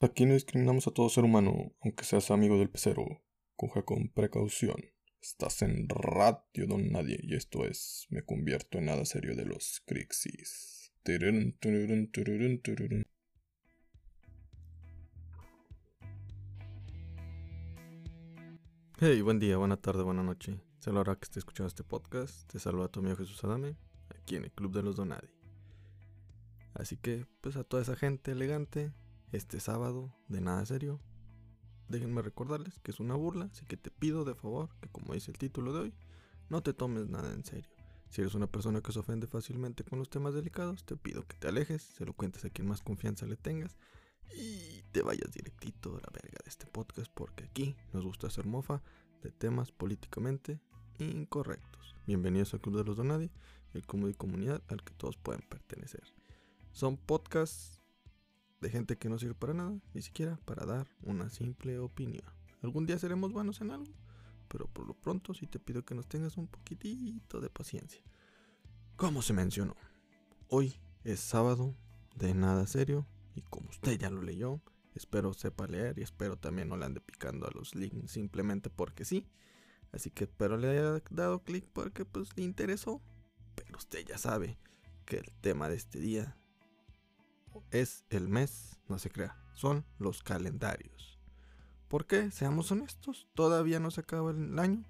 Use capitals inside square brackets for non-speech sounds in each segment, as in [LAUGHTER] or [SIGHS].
Aquí no discriminamos a todo ser humano, aunque seas amigo del pecero. Coge con precaución. Estás en Radio Don Nadie y esto es Me convierto en nada serio de los Crixis. Hey, buen día, buena tarde, buena noche. Se lo hará que esté escuchando este podcast. Te saluda tu amigo Jesús Adame, aquí en el Club de los Donadi. Así que, pues a toda esa gente elegante, este sábado, de nada serio, déjenme recordarles que es una burla, así que te pido de favor que, como dice el título de hoy, no te tomes nada en serio. Si eres una persona que se ofende fácilmente con los temas delicados, te pido que te alejes, se lo cuentes a quien más confianza le tengas y te vayas directito a la verga de este podcast porque aquí nos gusta hacer mofa de temas políticamente incorrectos. Bienvenidos al Club de los Donadi, el club comunidad al que todos pueden pertenecer. Son podcasts de gente que no sirve para nada, ni siquiera para dar una simple opinión. Algún día seremos buenos en algo, pero por lo pronto sí te pido que nos tengas un poquitito de paciencia. Como se mencionó, hoy es sábado de nada serio y como usted ya lo leyó, espero sepa leer y espero también no le ande picando a los links simplemente porque sí. Así que espero le haya dado clic porque pues le interesó. Pero usted ya sabe que el tema de este día es el mes, no se crea, son los calendarios. ¿Por qué? Seamos honestos, todavía no se acaba el año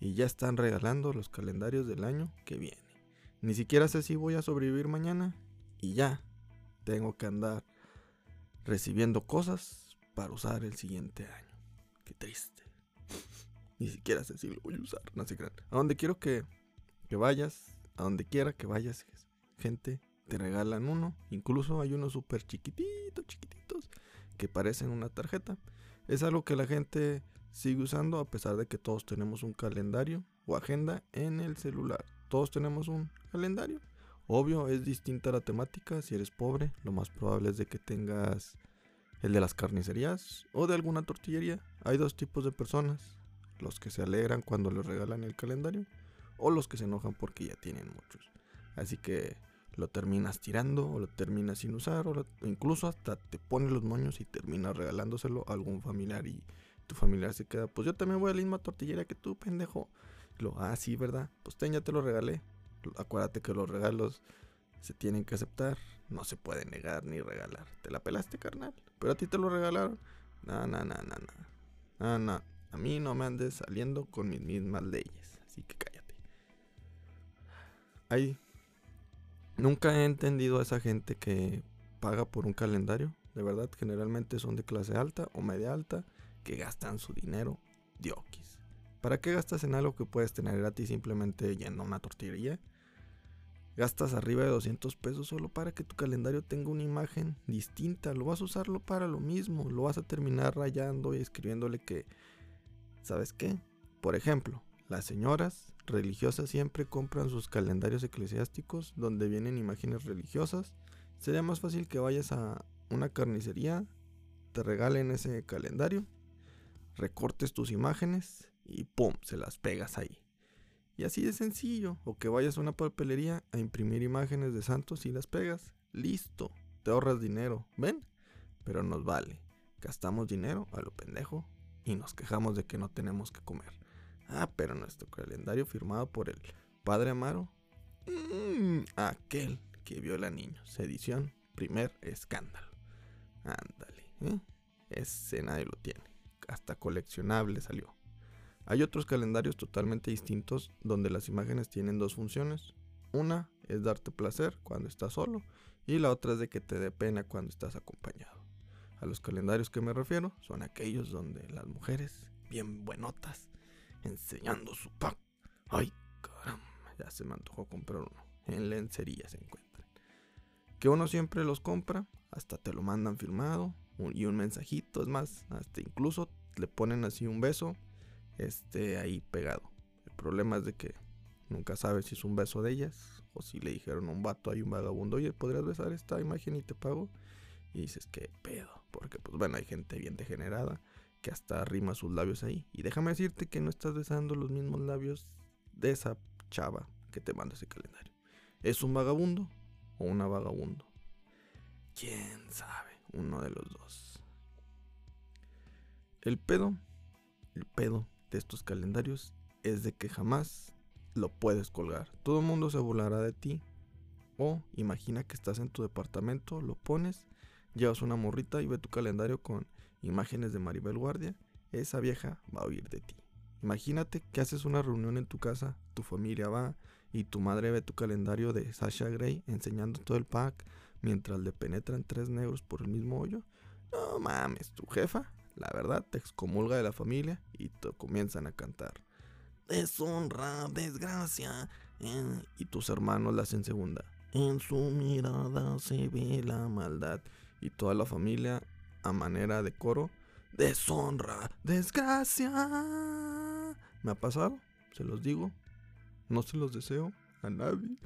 y ya están regalando los calendarios del año que viene. Ni siquiera sé si voy a sobrevivir mañana y ya tengo que andar recibiendo cosas para usar el siguiente año. Qué triste. [LAUGHS] Ni siquiera sé si lo voy a usar, no se crean. A donde quiero que, que vayas, a donde quiera que vayas, gente, te regalan uno. Incluso hay unos súper chiquititos, chiquititos, que parecen una tarjeta. Es algo que la gente sigue usando a pesar de que todos tenemos un calendario o agenda en el celular. Todos tenemos un calendario. Obvio, es distinta la temática. Si eres pobre, lo más probable es de que tengas el de las carnicerías o de alguna tortillería. Hay dos tipos de personas. Los que se alegran cuando les regalan el calendario o los que se enojan porque ya tienen muchos. Así que lo terminas tirando o lo terminas sin usar o, incluso hasta te pone los moños y terminas regalándoselo a algún familiar y tu familiar se queda, pues yo también voy a la misma tortillera que tú, pendejo. Lo, ah, sí, ¿verdad? Pues ten, ya te lo regalé. Acuérdate que los regalos se tienen que aceptar, no se puede negar ni regalar. Te la pelaste, carnal, pero a ti te lo regalaron. No, no, no, no, no. No, no. A mí no me andes saliendo con mis mismas leyes, así que cállate. Hay Nunca he entendido a esa gente que paga por un calendario. De verdad, generalmente son de clase alta o media alta que gastan su dinero diokis. ¿Para qué gastas en algo que puedes tener gratis simplemente yendo a una tortillería? Gastas arriba de 200 pesos solo para que tu calendario tenga una imagen distinta. Lo vas a usarlo para lo mismo. Lo vas a terminar rayando y escribiéndole que, ¿sabes qué? Por ejemplo, las señoras religiosas siempre compran sus calendarios eclesiásticos donde vienen imágenes religiosas. Sería más fácil que vayas a una carnicería, te regalen ese calendario, recortes tus imágenes y ¡pum! se las pegas ahí. Y así de sencillo. O que vayas a una papelería a imprimir imágenes de santos y las pegas. Listo. Te ahorras dinero. ¿Ven? Pero nos vale. Gastamos dinero a lo pendejo y nos quejamos de que no tenemos que comer. Ah, pero nuestro calendario firmado por el padre Amaro. Mm, aquel que viola niños. Edición, primer escándalo. Ándale, ¿eh? Ese nadie lo tiene. Hasta coleccionable salió. Hay otros calendarios totalmente distintos donde las imágenes tienen dos funciones. Una es darte placer cuando estás solo y la otra es de que te dé pena cuando estás acompañado. A los calendarios que me refiero son aquellos donde las mujeres, bien buenotas, enseñando su pack. Ay, caramba, ya se me antojó comprar uno. En lencería se encuentran. Que uno siempre los compra, hasta te lo mandan firmado y un mensajito, es más, hasta incluso le ponen así un beso, este ahí pegado. El problema es de que nunca sabes si es un beso de ellas o si le dijeron a un vato, hay un vagabundo, oye, ¿podrías besar esta imagen y te pago? Y dices, ¿qué pedo? Porque pues bueno, hay gente bien degenerada que hasta rima sus labios ahí. Y déjame decirte que no estás besando los mismos labios de esa chava que te manda ese calendario. ¿Es un vagabundo o una vagabundo? ¿Quién sabe? Uno de los dos. El pedo, el pedo de estos calendarios es de que jamás lo puedes colgar. Todo el mundo se burlará de ti. O imagina que estás en tu departamento, lo pones, llevas una morrita y ve tu calendario con imágenes de Maribel Guardia. Esa vieja va a oír de ti. Imagínate que haces una reunión en tu casa, tu familia va y tu madre ve tu calendario de Sasha Gray enseñando todo el pack mientras le penetran tres negros por el mismo hoyo. No mames, tu jefa, la verdad, te excomulga de la familia y te comienzan a cantar. Deshonra, desgracia. Eh, y tus hermanos la hacen segunda. En su mirada se ve la maldad. Y toda la familia, a manera de coro, deshonra, desgracia. ¿Me ha pasado? Se los digo. No se los deseo a nadie.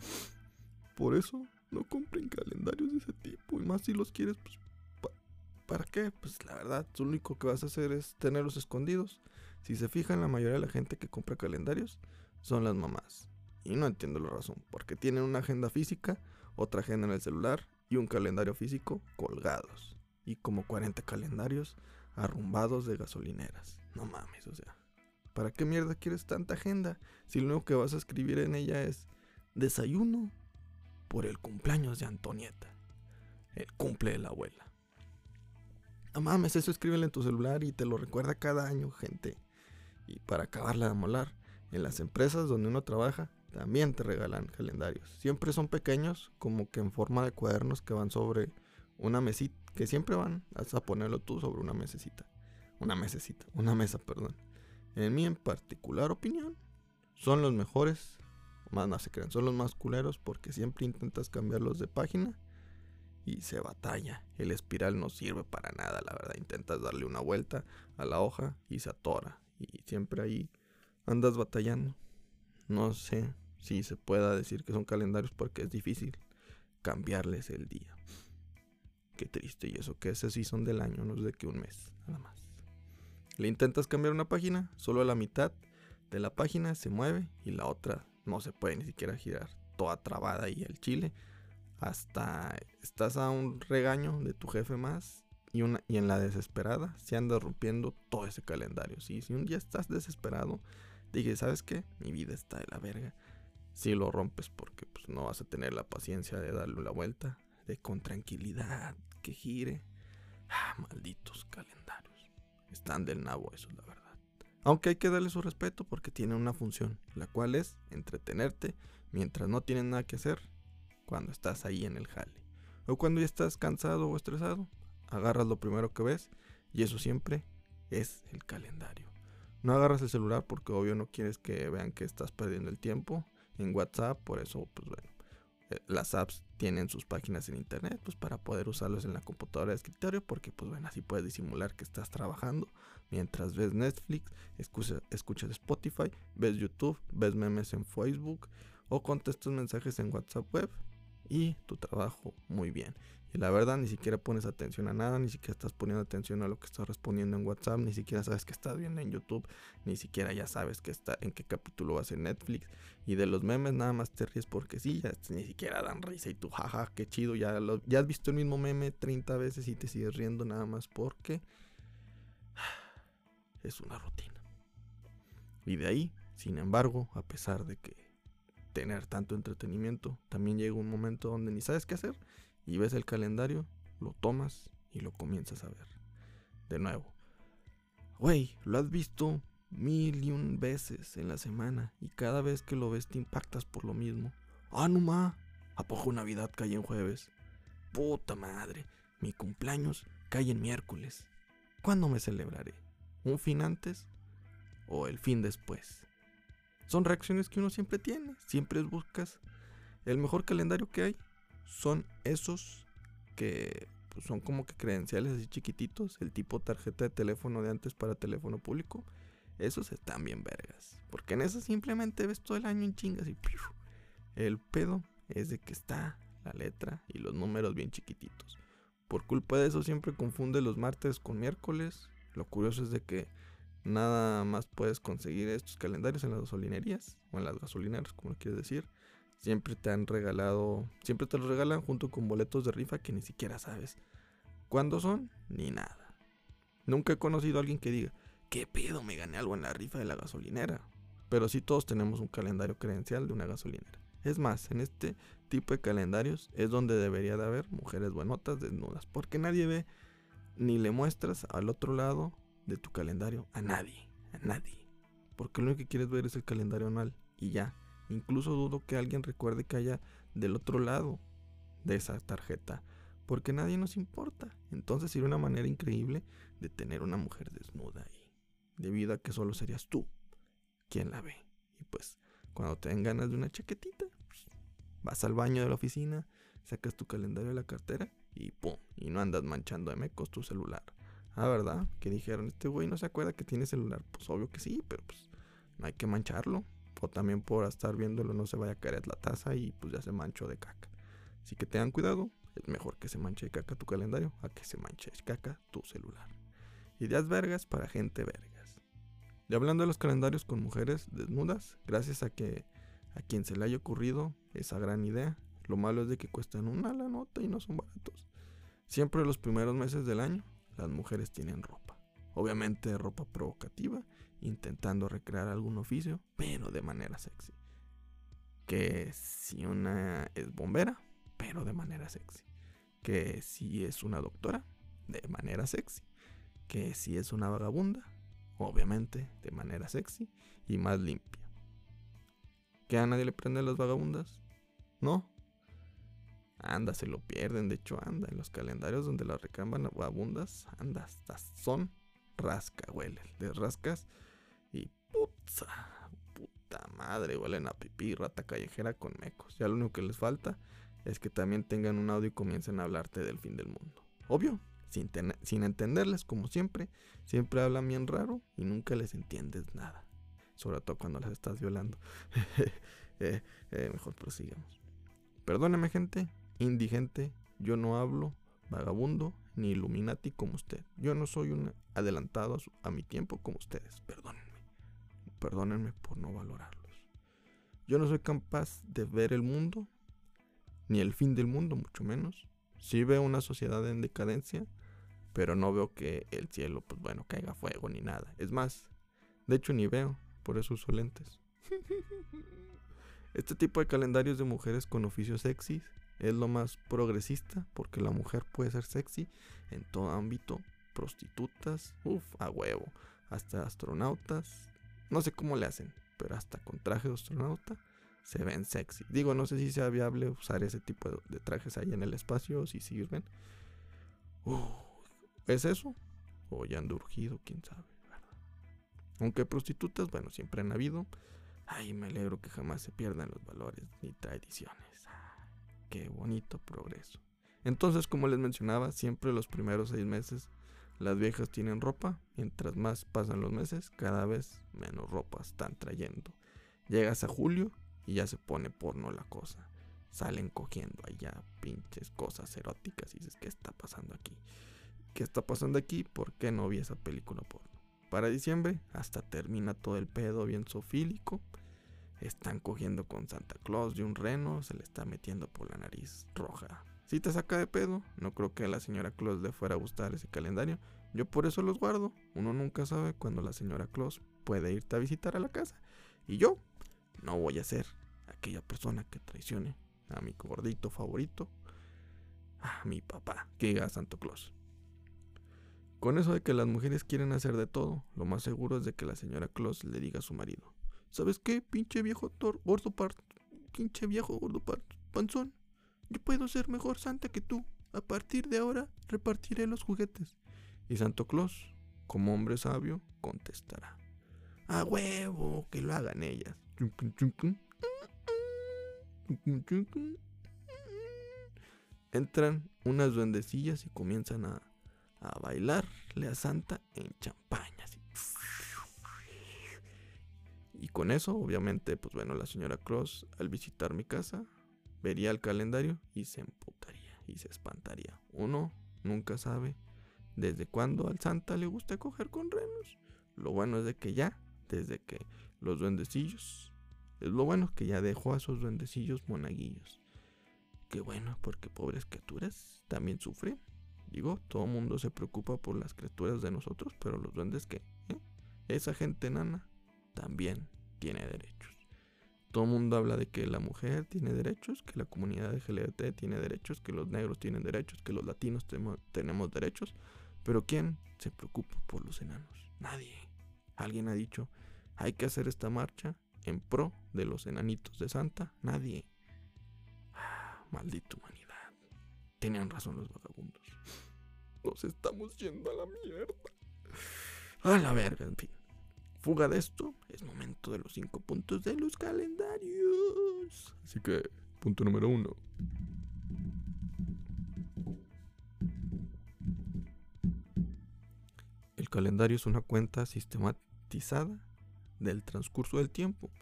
Por eso no compren calendarios de ese tipo. Y más si los quieres, pues, ¿para qué? Pues la verdad, lo único que vas a hacer es tenerlos escondidos. Si se fijan, la mayoría de la gente que compra calendarios son las mamás. Y no entiendo la razón, porque tienen una agenda física, otra agenda en el celular y un calendario físico colgados. Y como 40 calendarios arrumbados de gasolineras. No mames, o sea. ¿Para qué mierda quieres tanta agenda? Si lo único que vas a escribir en ella es desayuno por el cumpleaños de Antonieta. El cumple de la abuela. No mames, eso escríbelo en tu celular y te lo recuerda cada año, gente. Y para acabarla de molar, en las empresas donde uno trabaja, también te regalan calendarios. Siempre son pequeños, como que en forma de cuadernos que van sobre una mesita, que siempre van a ponerlo tú sobre una mesecita. Una mesecita, [LAUGHS] una mesa, perdón. En mi en particular opinión, son los mejores, más no se crean, son los más culeros porque siempre intentas cambiarlos de página y se batalla. El espiral no sirve para nada, la verdad. Intentas darle una vuelta a la hoja y se atora. Y siempre ahí andas batallando. No sé si se pueda decir que son calendarios porque es difícil cambiarles el día. Qué triste, y eso que ese sí son del año, no es de que un mes, nada más. Le intentas cambiar una página, solo la mitad de la página se mueve y la otra no se puede ni siquiera girar, toda trabada y el chile. Hasta estás a un regaño de tu jefe más y, una, y en la desesperada se anda rompiendo todo ese calendario. Si un día estás desesperado, dije, ¿sabes qué? Mi vida está de la verga. Si lo rompes porque pues, no vas a tener la paciencia de darle la vuelta, de con tranquilidad, que gire. Ah, malditos calendarios. Están del nabo eso, la verdad. Aunque hay que darle su respeto porque tiene una función, la cual es entretenerte mientras no tienes nada que hacer cuando estás ahí en el jale. O cuando ya estás cansado o estresado, agarras lo primero que ves y eso siempre es el calendario. No agarras el celular porque obvio no quieres que vean que estás perdiendo el tiempo en WhatsApp, por eso pues bueno, eh, las apps tienen sus páginas en internet, pues para poder usarlos en la computadora de escritorio, porque pues bueno, así puedes disimular que estás trabajando mientras ves Netflix, escuchas Spotify, ves YouTube, ves memes en Facebook o contestas mensajes en WhatsApp web y tu trabajo muy bien. Y la verdad, ni siquiera pones atención a nada, ni siquiera estás poniendo atención a lo que estás respondiendo en WhatsApp, ni siquiera sabes que estás viendo en YouTube, ni siquiera ya sabes que está, en qué capítulo vas en Netflix. Y de los memes nada más te ríes porque sí, ya ni siquiera dan risa y tú, jaja, qué chido, ya, ya has visto el mismo meme 30 veces y te sigues riendo nada más porque [SIGHS] es una rutina. Y de ahí, sin embargo, a pesar de que tener tanto entretenimiento, también llega un momento donde ni sabes qué hacer y ves el calendario, lo tomas y lo comienzas a ver. De nuevo. Güey, lo has visto mil y un veces en la semana y cada vez que lo ves te impactas por lo mismo. Ah, no ma, ¿a poco Navidad cae en jueves? Puta madre, mi cumpleaños cae en miércoles. ¿Cuándo me celebraré? ¿Un fin antes o el fin después? Son reacciones que uno siempre tiene, siempre buscas el mejor calendario que hay son esos que pues, son como que credenciales así chiquititos, el tipo tarjeta de teléfono de antes para teléfono público. Esos están bien vergas. Porque en esos simplemente ves todo el año en chingas y el pedo es de que está la letra y los números bien chiquititos. Por culpa de eso siempre confunde los martes con miércoles. Lo curioso es de que nada más puedes conseguir estos calendarios en las gasolinerías o en las gasolineras, como quieres decir. Siempre te han regalado, siempre te los regalan junto con boletos de rifa que ni siquiera sabes cuándo son ni nada. Nunca he conocido a alguien que diga, ¿qué pedo? Me gané algo en la rifa de la gasolinera. Pero sí todos tenemos un calendario credencial de una gasolinera. Es más, en este tipo de calendarios es donde debería de haber mujeres buenotas desnudas. Porque nadie ve ni le muestras al otro lado de tu calendario a nadie. A nadie. Porque lo único que quieres ver es el calendario anual. Y ya. Incluso dudo que alguien recuerde que haya del otro lado de esa tarjeta. Porque nadie nos importa. Entonces sería una manera increíble de tener una mujer desnuda ahí. Debido a que solo serías tú quien la ve. Y pues cuando te den ganas de una chaquetita, pues, vas al baño de la oficina, sacas tu calendario de la cartera y pum. Y no andas manchando de mecos tu celular. Ah, ¿verdad? Que dijeron, este güey no se acuerda que tiene celular. Pues obvio que sí, pero pues no hay que mancharlo. O también por estar viéndolo no se vaya a caer la taza y pues ya se manchó de caca. Así que tengan cuidado, es mejor que se manche de caca tu calendario a que se manche de caca tu celular. Ideas vergas para gente vergas. Y hablando de los calendarios con mujeres desnudas, gracias a que a quien se le haya ocurrido esa gran idea, lo malo es de que cuestan una la nota y no son baratos. Siempre los primeros meses del año, las mujeres tienen ropa. Obviamente ropa provocativa, intentando recrear algún oficio, pero de manera sexy. Que si una es bombera, pero de manera sexy. Que si es una doctora, de manera sexy. Que si es una vagabunda, obviamente de manera sexy y más limpia. ¿Que a nadie le prenden las vagabundas? No. Anda, se lo pierden, de hecho anda, en los calendarios donde las reclaman vagabundas, anda, son rasca, huele, de rascas y puta, puta madre, huelen a pipí, rata callejera con mecos. Ya lo único que les falta es que también tengan un audio y comiencen a hablarte del fin del mundo. Obvio, sin, entenderles, como siempre, siempre hablan bien raro y nunca les entiendes nada. Sobre todo cuando las estás violando. [LAUGHS] Eh, eh, mejor prosigamos. Perdóneme, gente, indigente, yo no hablo vagabundo ni illuminati como usted. Yo no soy un adelantado a, a mi tiempo como ustedes. Perdónenme. Perdónenme por no valorarlos. Yo no soy capaz de ver el mundo ni el fin del mundo, mucho menos. Sí veo una sociedad en decadencia, pero no veo que el cielo, pues bueno, caiga fuego ni nada. Es más, de hecho ni veo, por eso uso lentes. [LAUGHS] Este tipo de calendarios de mujeres con oficios sexys es lo más progresista porque la mujer puede ser sexy en todo ámbito. Prostitutas, uff, a huevo. Hasta astronautas. No sé cómo le hacen, pero hasta con traje de astronauta se ven sexy. Digo, no sé si sea viable usar ese tipo de, trajes ahí en el espacio si sirven. ¿Es eso? O ya han urgido, quién sabe. Aunque prostitutas, bueno, siempre han habido. Ay, me alegro que jamás se pierdan los valores ni tradiciones. Ah, qué bonito progreso. Entonces, como les mencionaba, siempre los primeros seis meses las viejas tienen ropa. Mientras más pasan los meses, cada vez menos ropa están trayendo. Llegas a julio y ya se pone porno la cosa. Salen cogiendo allá pinches cosas eróticas y dices, ¿qué está pasando aquí? ¿Qué está pasando aquí? ¿Por qué no vi esa película porno? Para diciembre hasta termina todo el pedo bien sofílico. Están cogiendo con Santa Claus de un reno, se le está metiendo por la nariz roja. Si te saca de pedo, no creo que a la señora Claus le fuera a gustar ese calendario. Yo por eso los guardo. Uno nunca sabe cuando la señora Claus puede irte a visitar a la casa. Y yo no voy a ser aquella persona que traicione a mi gordito favorito, a mi papá, que diga Santo Claus. Con eso de que las mujeres quieren hacer de todo, lo más seguro es de que la señora Claus le diga a su marido, ¿sabes qué, pinche viejo tor gordo par pinche viejo gordo par panzón? Yo puedo ser mejor santa que tú. A partir de ahora repartiré los juguetes. Y Santo Claus, como hombre sabio, contestará. A huevo, que lo hagan ellas. Entran unas duendecillas y comienzan a, a bailarle a Santa en champaña. Y con eso, obviamente, pues bueno, la señora Cross al visitar mi casa vería el calendario y se emputaría y se espantaría. Uno nunca sabe desde cuándo al Santa le gusta coger con renos. Lo bueno es de que ya, desde que los duendecillos es lo bueno que ya dejó a esos duendecillos monaguillos. Qué bueno, porque pobres criaturas también sufren Digo, todo mundo se preocupa por las criaturas de nosotros, pero los duendes que ¿Eh? esa gente enana también tiene derechos. Todo el mundo habla de que la mujer tiene derechos, que la comunidad LGBT tiene derechos, que los negros tienen derechos, que los latinos tenemos derechos. Pero ¿quién se preocupa por los enanos? Nadie. Alguien ha dicho, hay que hacer esta marcha en pro de los enanitos de Santa. Nadie. Ah, maldita humanidad. Tenían razón los vagabundos. Nos estamos yendo a la mierda. A la verga, en fin. Fuga de esto, es momento de los cinco puntos de los calendarios. Así que, punto número uno. El calendario es una cuenta sistematizada del transcurso del tiempo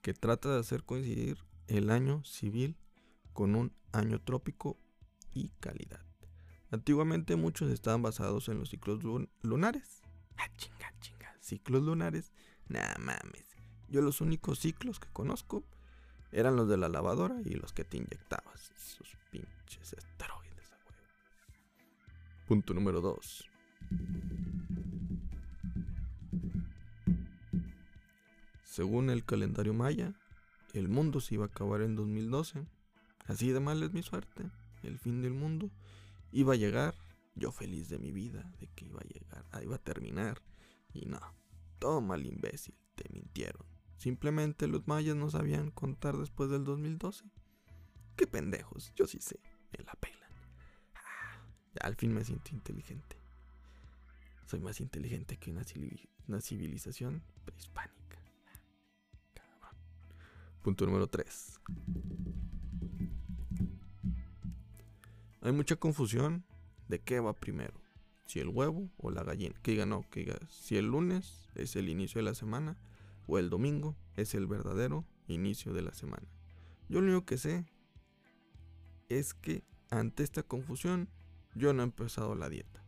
que trata de hacer coincidir el año civil con un año trópico y calidad. Antiguamente muchos estaban basados en los ciclos lunares. Ah. Ciclos lunares. Nah, mames. Yo los únicos ciclos que conozco eran los de la lavadora y los que te inyectabas. Esos pinches esteroides, Punto número 2. Según el calendario maya, el mundo se iba a acabar en 2012. Así de mal es mi suerte. El fin del mundo iba a llegar. Yo feliz de mi vida, de que iba a llegar, ah, iba a terminar. Y no, todo mal imbécil, te mintieron. Simplemente los mayas no sabían contar después del 2012. Qué pendejos, yo sí sé, me la pelan. Ah, al fin me siento inteligente. Soy más inteligente que una, una civilización prehispánica. Punto número 3. Hay mucha confusión de qué va primero. Si el huevo o la gallina. Que diga no, que diga si el lunes es el inicio de la semana o el domingo es el verdadero inicio de la semana. Yo lo único que sé es que ante esta confusión yo no he empezado la dieta.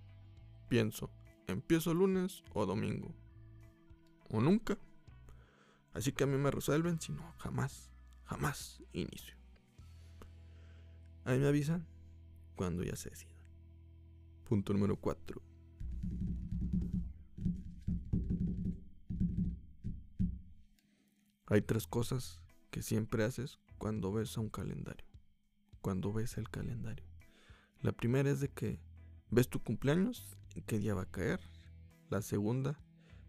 Pienso, empiezo lunes o domingo. O nunca. Así que a mí me resuelven, si no, jamás, jamás inicio. Ahí me avisan cuando ya se decida. Punto número 4. Hay tres cosas que siempre haces cuando ves a un calendario. Cuando ves el calendario. La primera es de que ves tu cumpleaños, en qué día va a caer. La segunda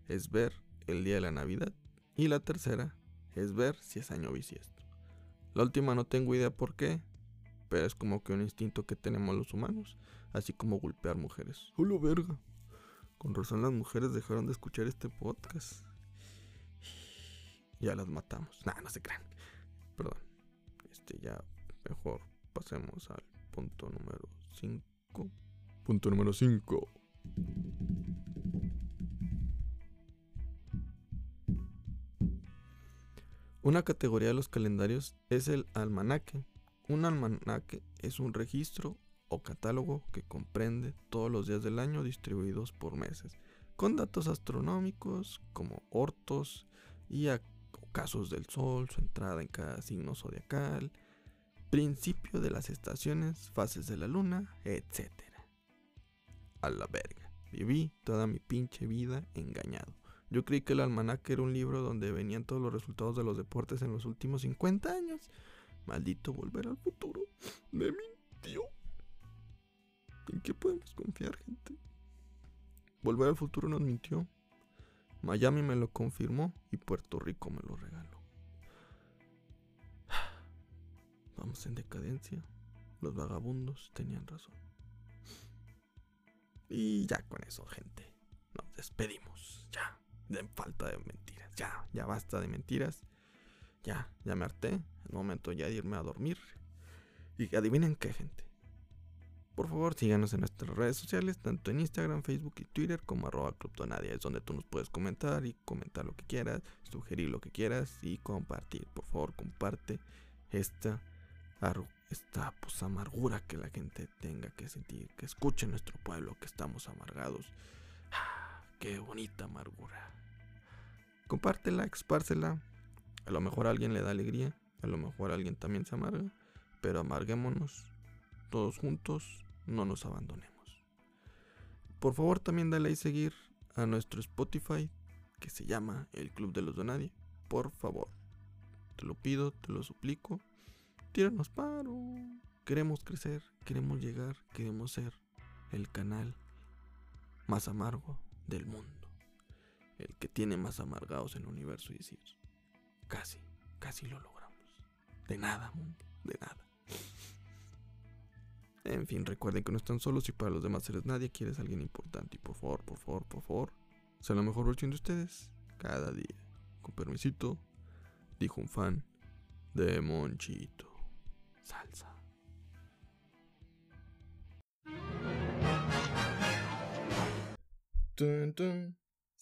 es ver el día de la Navidad. Y la tercera es ver si es año bisiesto. La última no tengo idea por qué, pero es como que un instinto que tenemos los humanos, así como golpear mujeres. ¡Hola verga! Con razón las mujeres dejaron de escuchar este podcast. Ya las matamos. Nah, no se crean. Perdón. Este ya mejor pasemos al punto número 5. Punto número 5. Una categoría de los calendarios es el almanaque. Un almanaque es un registro o catálogo que comprende todos los días del año distribuidos por meses, con datos astronómicos como ortos y casos del sol, su entrada en cada signo zodiacal, principio de las estaciones, fases de la luna, etc. A la verga, viví toda mi pinche vida engañado. Yo creí que el almanaque era un libro donde venían todos los resultados de los deportes en los últimos 50 años. Maldito volver al futuro. Me mintió. ¿En qué podemos confiar, gente? Volver al futuro nos mintió. Miami me lo confirmó y Puerto Rico me lo regaló. [SIGHS] Vamos en decadencia. Los vagabundos tenían razón. Y ya con eso, gente. Nos despedimos. Ya de falta de mentiras. Ya, ya basta de mentiras. Ya, ya me harté. Es momento ya de irme a dormir. Y adivinen qué, gente. Por favor, síganos en nuestras redes sociales, tanto en Instagram, Facebook y Twitter como arroba Clubtonadia. Es donde tú nos puedes comentar y comentar lo que quieras, sugerir lo que quieras y compartir. Por favor, comparte esta, esta pues, amargura que la gente tenga que sentir. Que escuche nuestro pueblo, que estamos amargados. Ah, qué bonita amargura. Compártela, expársela. A lo mejor a alguien le da alegría, a lo mejor a alguien también se amarga, pero amarguémonos todos juntos, no nos abandonemos. por favor también dale ahí seguir a nuestro Spotify que se llama El Club de los Donadie. Por favor, te lo pido, te lo suplico. Tíranos paro. Queremos crecer, queremos llegar, queremos ser el canal más amargo del mundo. El que tiene más amargados en el universo y decir, casi, casi lo logramos. De nada, mundo, de nada. En fin, recuerden que no están solos y para los demás seres nadie quieres alguien importante. Y por favor, por favor, por favor, sea la mejor versión de ustedes cada día. Con permisito, dijo un fan de Monchito. Salsa. Tun, tun.